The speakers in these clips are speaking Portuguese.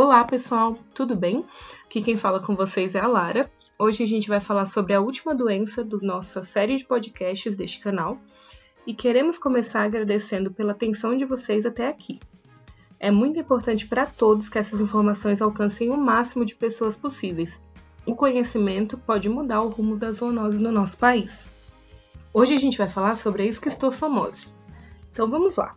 Olá, pessoal, tudo bem? Aqui quem fala com vocês é a Lara. Hoje a gente vai falar sobre a última doença da nossa série de podcasts deste canal e queremos começar agradecendo pela atenção de vocês até aqui. É muito importante para todos que essas informações alcancem o máximo de pessoas possíveis. O conhecimento pode mudar o rumo da zoonose no nosso país. Hoje a gente vai falar sobre a esquistossomose. Então vamos lá.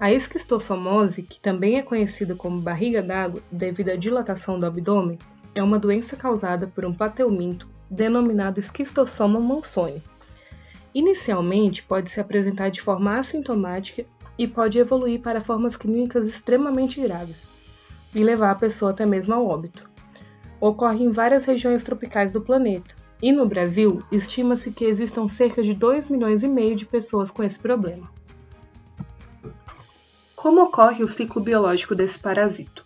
A esquistossomose, que também é conhecida como barriga d'água devido à dilatação do abdômen, é uma doença causada por um plateuminto denominado esquistossoma mansoni. Inicialmente, pode se apresentar de forma assintomática e pode evoluir para formas clínicas extremamente graves e levar a pessoa até mesmo ao óbito. Ocorre em várias regiões tropicais do planeta, e no Brasil, estima-se que existam cerca de 2 milhões e meio de pessoas com esse problema. Como ocorre o ciclo biológico desse parasito?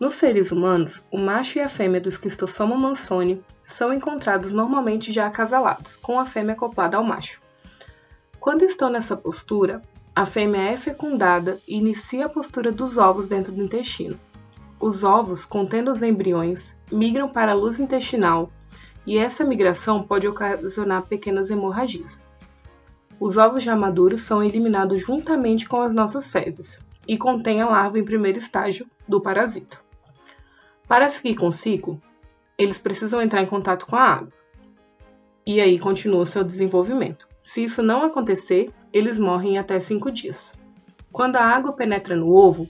Nos seres humanos, o macho e a fêmea do esquistossoma mansoni são encontrados normalmente já acasalados, com a fêmea acoplada ao macho. Quando estão nessa postura, a fêmea é fecundada e inicia a postura dos ovos dentro do intestino. Os ovos, contendo os embriões, migram para a luz intestinal e essa migração pode ocasionar pequenas hemorragias. Os ovos já maduros são eliminados juntamente com as nossas fezes e contêm a larva em primeiro estágio do parasito. Para seguir com o ciclo, eles precisam entrar em contato com a água. E aí continua seu desenvolvimento. Se isso não acontecer, eles morrem em até 5 dias. Quando a água penetra no ovo,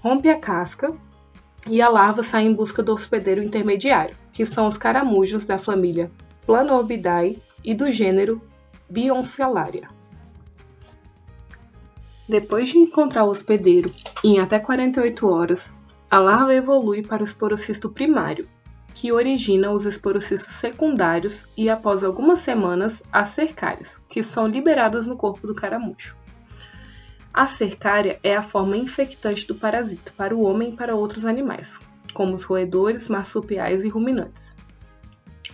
rompe a casca e a larva sai em busca do hospedeiro intermediário, que são os caramujos da família Planobidae e do gênero Bionfilaria. Depois de encontrar o hospedeiro, em até 48 horas, a larva evolui para o esporocisto primário, que origina os esporocistos secundários e, após algumas semanas, as cercárias, que são liberadas no corpo do caramujo. A cercária é a forma infectante do parasito para o homem e para outros animais, como os roedores, marsupiais e ruminantes.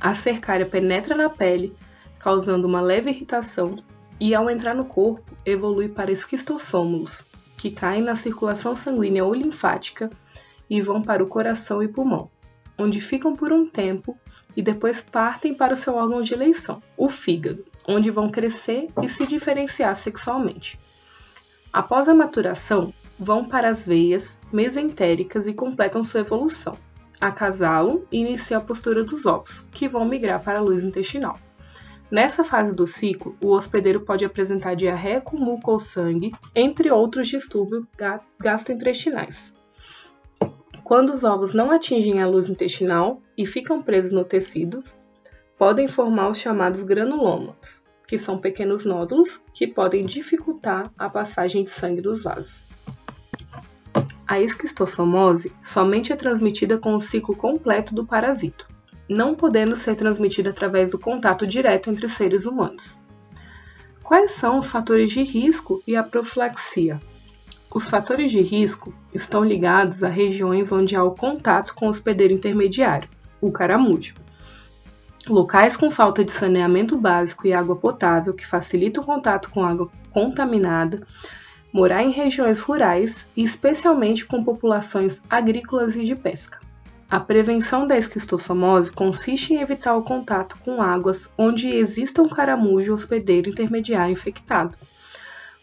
A cercária penetra na pele, causando uma leve irritação, e ao entrar no corpo, evolui para esquistossômulos, que caem na circulação sanguínea ou linfática e vão para o coração e pulmão, onde ficam por um tempo e depois partem para o seu órgão de eleição, o fígado, onde vão crescer e se diferenciar sexualmente. Após a maturação, vão para as veias mesentéricas e completam sua evolução. Acasalam e iniciam a postura dos ovos, que vão migrar para a luz intestinal. Nessa fase do ciclo, o hospedeiro pode apresentar diarreia com muco ou sangue, entre outros distúrbios gastrointestinais. Quando os ovos não atingem a luz intestinal e ficam presos no tecido, podem formar os chamados granulomas, que são pequenos nódulos que podem dificultar a passagem de sangue dos vasos. A esquistossomose somente é transmitida com o ciclo completo do parasito, não podendo ser transmitida através do contato direto entre seres humanos. Quais são os fatores de risco e a profilaxia? Os fatores de risco estão ligados a regiões onde há o contato com o hospedeiro intermediário, o caramujo. Locais com falta de saneamento básico e água potável, que facilita o contato com água contaminada, morar em regiões rurais e especialmente com populações agrícolas e de pesca. A prevenção da esquistossomose consiste em evitar o contato com águas onde exista um caramujo hospedeiro intermediário infectado.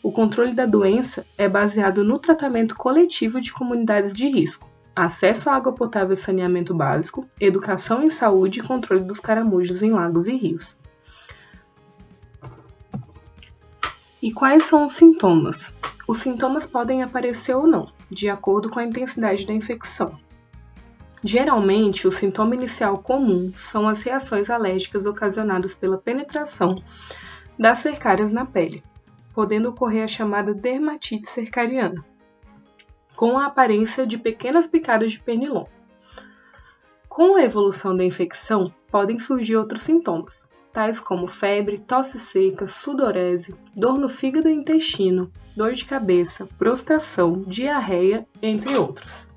O controle da doença é baseado no tratamento coletivo de comunidades de risco, acesso à água potável e saneamento básico, educação em saúde e controle dos caramujos em lagos e rios. E quais são os sintomas? Os sintomas podem aparecer ou não, de acordo com a intensidade da infecção. Geralmente, o sintoma inicial comum são as reações alérgicas ocasionadas pela penetração das cercárias na pele, podendo ocorrer a chamada dermatite cercariana, com a aparência de pequenas picadas de pernilongo. Com a evolução da infecção, podem surgir outros sintomas, tais como febre, tosse seca, sudorese, dor no fígado e intestino, dor de cabeça, prostração, diarreia, entre outros.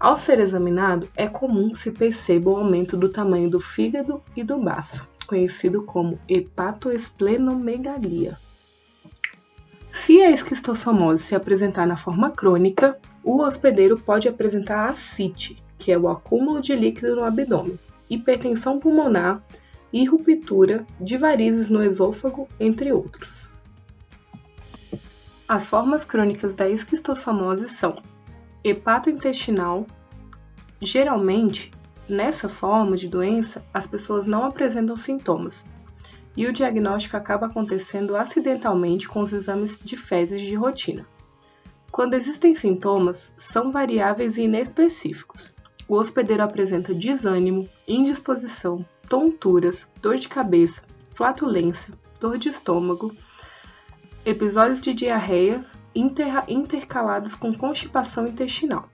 Ao ser examinado, é comum se perceba o aumento do tamanho do fígado e do baço, conhecido como hepatoesplenomegalia. Se a esquistossomose se apresentar na forma crônica, O hospedeiro pode apresentar ascite, que é o acúmulo de líquido no abdômen, hipertensão pulmonar e ruptura de varizes no esôfago, entre outros. As formas crônicas da esquistossomose são hepatointestinal. Geralmente, nessa forma de doença, as pessoas não apresentam sintomas, e o diagnóstico acaba acontecendo acidentalmente com os exames de fezes de rotina. Quando existem sintomas, são variáveis e inespecíficos. O hospedeiro apresenta desânimo, indisposição, tonturas, dor de cabeça, flatulência, dor de estômago, episódios de diarreias inter intercalados com constipação intestinal.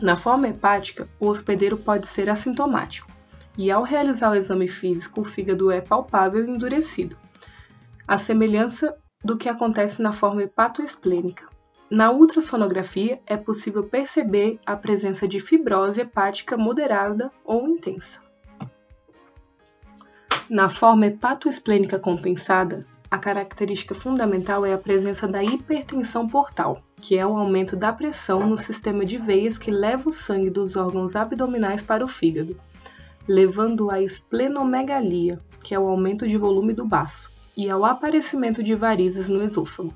Na forma hepática, o hospedeiro pode ser assintomático, e ao realizar o exame físico, o fígado é palpável e endurecido, a semelhança do que acontece na forma hepatoesplênica. Na ultrassonografia, é possível perceber a presença de fibrose hepática moderada ou intensa. Na forma hepatoesplênica compensada, a característica fundamental é a presença da hipertensão portal, que é o aumento da pressão no sistema de veias que leva o sangue dos órgãos abdominais para o fígado, levando à esplenomegalia, que é o aumento de volume do baço, e ao aparecimento de varizes no esôfago.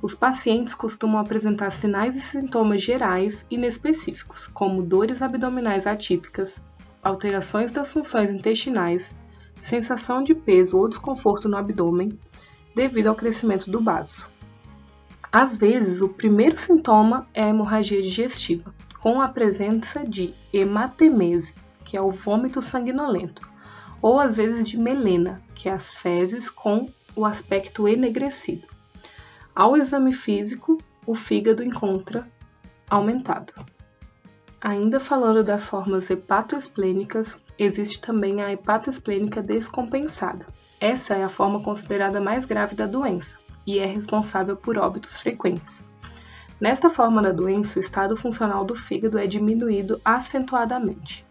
Os pacientes costumam apresentar sinais e sintomas gerais inespecíficos, como dores abdominais atípicas, alterações das funções intestinais, sensação de peso ou desconforto no abdômen devido ao crescimento do baço. Às vezes, o primeiro sintoma é a hemorragia digestiva, com a presença de hematemese, que é o vômito sanguinolento, ou às vezes de melena, que é as fezes com o aspecto enegrecido. Ao exame físico, o fígado encontra aumentado. Ainda falando das formas hepatoesplênicas, existe também a hepatoesplênica descompensada. Essa é a forma considerada mais grave da doença e é responsável por óbitos frequentes. Nesta forma da doença, o estado funcional do fígado é diminuído acentuadamente.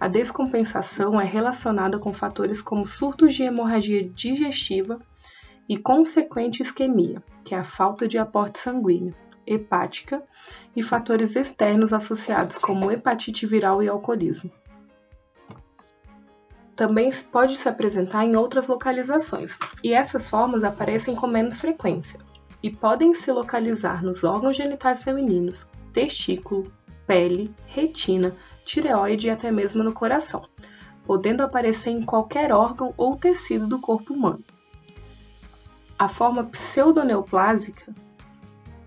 A descompensação é relacionada com fatores como surtos de hemorragia digestiva e consequente isquemia, que é a falta de aporte sanguíneo, hepática e fatores externos associados como hepatite viral e alcoolismo. Também pode se apresentar em outras localizações, e essas formas aparecem com menos frequência, e podem se localizar nos órgãos genitais femininos, testículo, pele, retina, tireoide e até mesmo no coração, podendo aparecer em qualquer órgão ou tecido do corpo humano. A forma pseudoneoplásica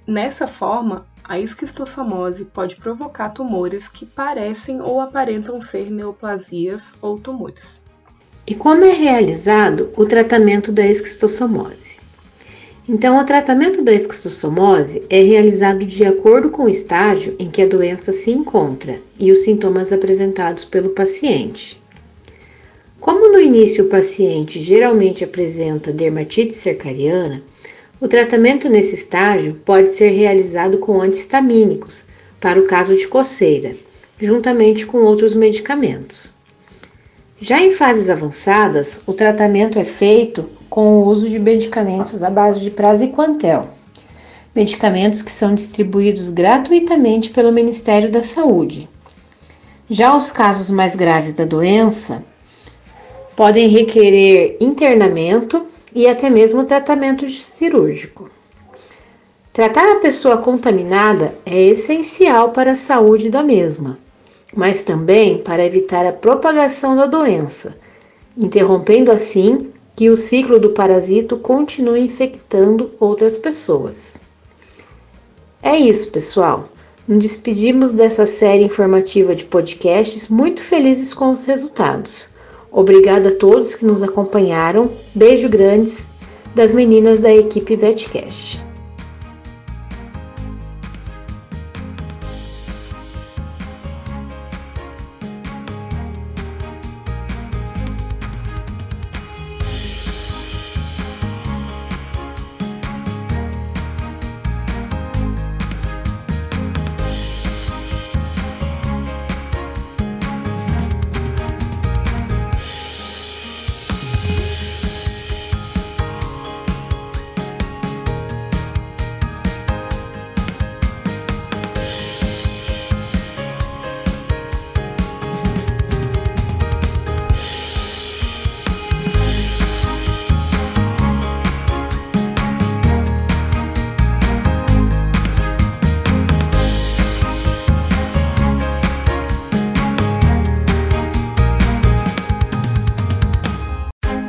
Nessa forma, a esquistossomose pode provocar tumores que parecem ou aparentam ser neoplasias ou tumores. E como é realizado o tratamento da esquistossomose? Então, o tratamento da esquistossomose é realizado de acordo com o estágio em que a doença se encontra e os sintomas apresentados pelo paciente. Como no início o paciente geralmente apresenta dermatite cercariana, o tratamento nesse estágio pode ser realizado com antihistamínicos, para o caso de coceira, juntamente com outros medicamentos. Já em fases avançadas, o tratamento é feito com o uso de medicamentos à base de praziquantel, medicamentos que são distribuídos gratuitamente pelo Ministério da Saúde. Já os casos mais graves da doença podem requerer internamento e até mesmo tratamento cirúrgico. Tratar a pessoa contaminada é essencial para a saúde da mesma, mas também para evitar a propagação da doença, interrompendo assim que o ciclo do parasito continue infectando outras pessoas. É isso, pessoal. Nos despedimos dessa série informativa de podcasts muito felizes com os resultados. Obrigada a todos que nos acompanharam. Beijo grandes das meninas da equipe VetCast.